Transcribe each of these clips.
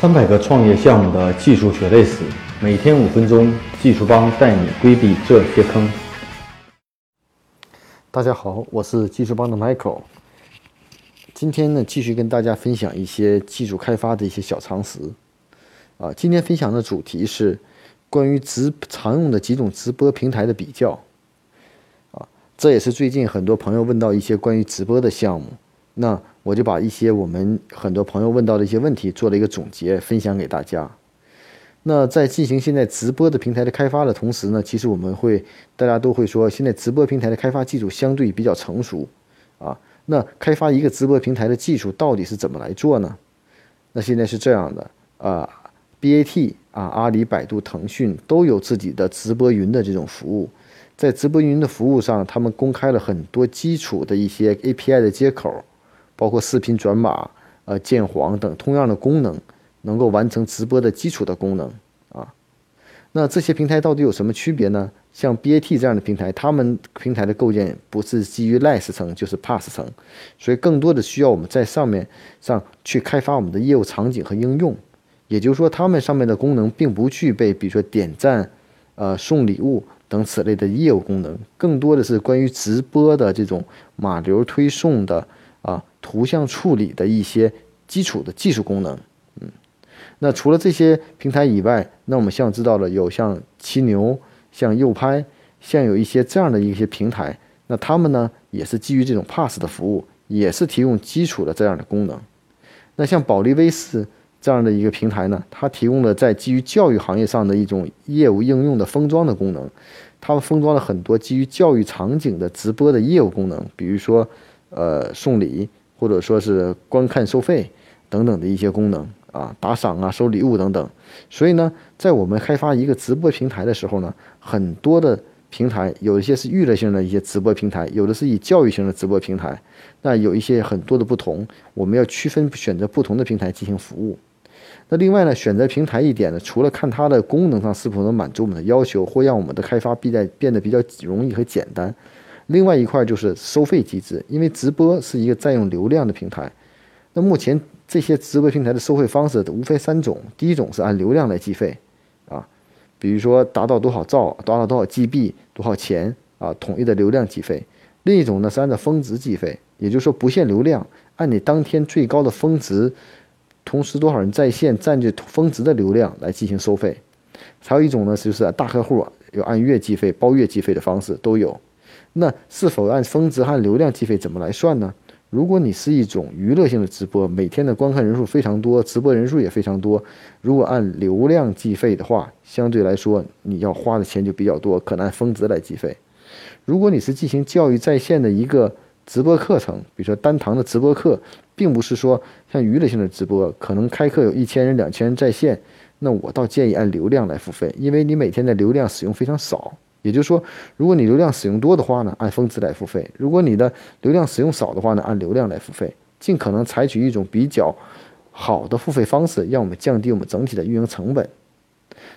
三百个创业项目的技术血泪史，每天五分钟，技术帮带你规避这些坑。大家好，我是技术帮的 Michael。今天呢，继续跟大家分享一些技术开发的一些小常识。啊，今天分享的主题是关于直常用的几种直播平台的比较。啊，这也是最近很多朋友问到一些关于直播的项目。那我就把一些我们很多朋友问到的一些问题做了一个总结，分享给大家。那在进行现在直播的平台的开发的同时呢，其实我们会大家都会说，现在直播平台的开发技术相对比较成熟啊。那开发一个直播平台的技术到底是怎么来做呢？那现在是这样的啊，BAT 啊，阿里、百度、腾讯都有自己的直播云的这种服务，在直播云的服务上，他们公开了很多基础的一些 API 的接口。包括视频转码、呃鉴黄等同样的功能，能够完成直播的基础的功能啊。那这些平台到底有什么区别呢？像 BAT 这样的平台，他们平台的构建不是基于 less 层，就是 pass 层，所以更多的需要我们在上面上去开发我们的业务场景和应用。也就是说，他们上面的功能并不具备，比如说点赞、呃送礼物等此类的业务功能，更多的是关于直播的这种码流推送的。图像处理的一些基础的技术功能，嗯，那除了这些平台以外，那我们像知道了有像七牛、像右拍，像有一些这样的一些平台，那他们呢也是基于这种 Pass 的服务，也是提供基础的这样的功能。那像保利威视这样的一个平台呢，它提供了在基于教育行业上的一种业务应用的封装的功能，他们封装了很多基于教育场景的直播的业务功能，比如说。呃，送礼或者说是观看收费等等的一些功能啊，打赏啊，收礼物等等。所以呢，在我们开发一个直播平台的时候呢，很多的平台有一些是娱乐性的一些直播平台，有的是以教育型的直播平台。那有一些很多的不同，我们要区分选择不同的平台进行服务。那另外呢，选择平台一点呢，除了看它的功能上是否能满足我们的要求，或让我们的开发变得变得比较容易和简单。另外一块就是收费机制，因为直播是一个占用流量的平台。那目前这些直播平台的收费方式无非三种：第一种是按流量来计费，啊，比如说达到多少兆、达到多少 GB、多少钱啊，统一的流量计费；另一种呢是按照峰值计费，也就是说不限流量，按你当天最高的峰值，同时多少人在线占据峰值的流量来进行收费；还有一种呢就是大客户有按月计费、包月计费的方式都有。那是否按峰值和流量计费？怎么来算呢？如果你是一种娱乐性的直播，每天的观看人数非常多，直播人数也非常多，如果按流量计费的话，相对来说你要花的钱就比较多，可能按峰值来计费。如果你是进行教育在线的一个直播课程，比如说单堂的直播课，并不是说像娱乐性的直播，可能开课有一千人、两千人在线，那我倒建议按流量来付费，因为你每天的流量使用非常少。也就是说，如果你流量使用多的话呢，按峰值来付费；如果你的流量使用少的话呢，按流量来付费。尽可能采取一种比较好的付费方式，让我们降低我们整体的运营成本。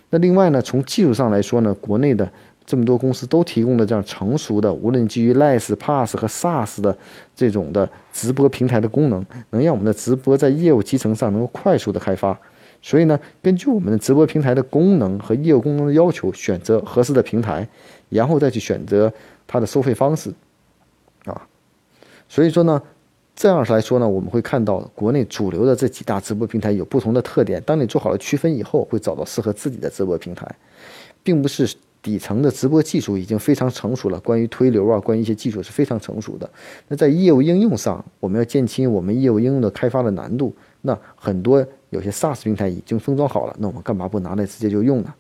那另外呢，从技术上来说呢，国内的这么多公司都提供了这样成熟的，无论基于 Less、Pass 和 SaaS 的这种的直播平台的功能，能让我们的直播在业务集成上能够快速的开发。所以呢，根据我们的直播平台的功能和业务功能的要求，选择合适的平台，然后再去选择它的收费方式，啊，所以说呢，这样来说呢，我们会看到国内主流的这几大直播平台有不同的特点。当你做好了区分以后，会找到适合自己的直播平台，并不是底层的直播技术已经非常成熟了。关于推流啊，关于一些技术是非常成熟的。那在业务应用上，我们要减轻我们业务应用的开发的难度。那很多。有些 SaaS 平台已经封装好了，那我们干嘛不拿来直接就用呢？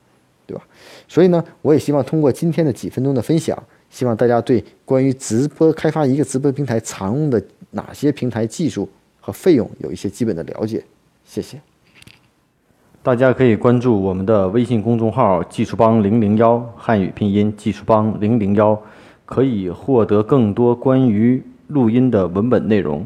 对吧？所以呢，我也希望通过今天的几分钟的分享，希望大家对关于直播开发一个直播平台常用的哪些平台技术和费用有一些基本的了解。谢谢。大家可以关注我们的微信公众号“技术帮零零幺”汉语拼音“技术帮零零幺”，可以获得更多关于录音的文本内容。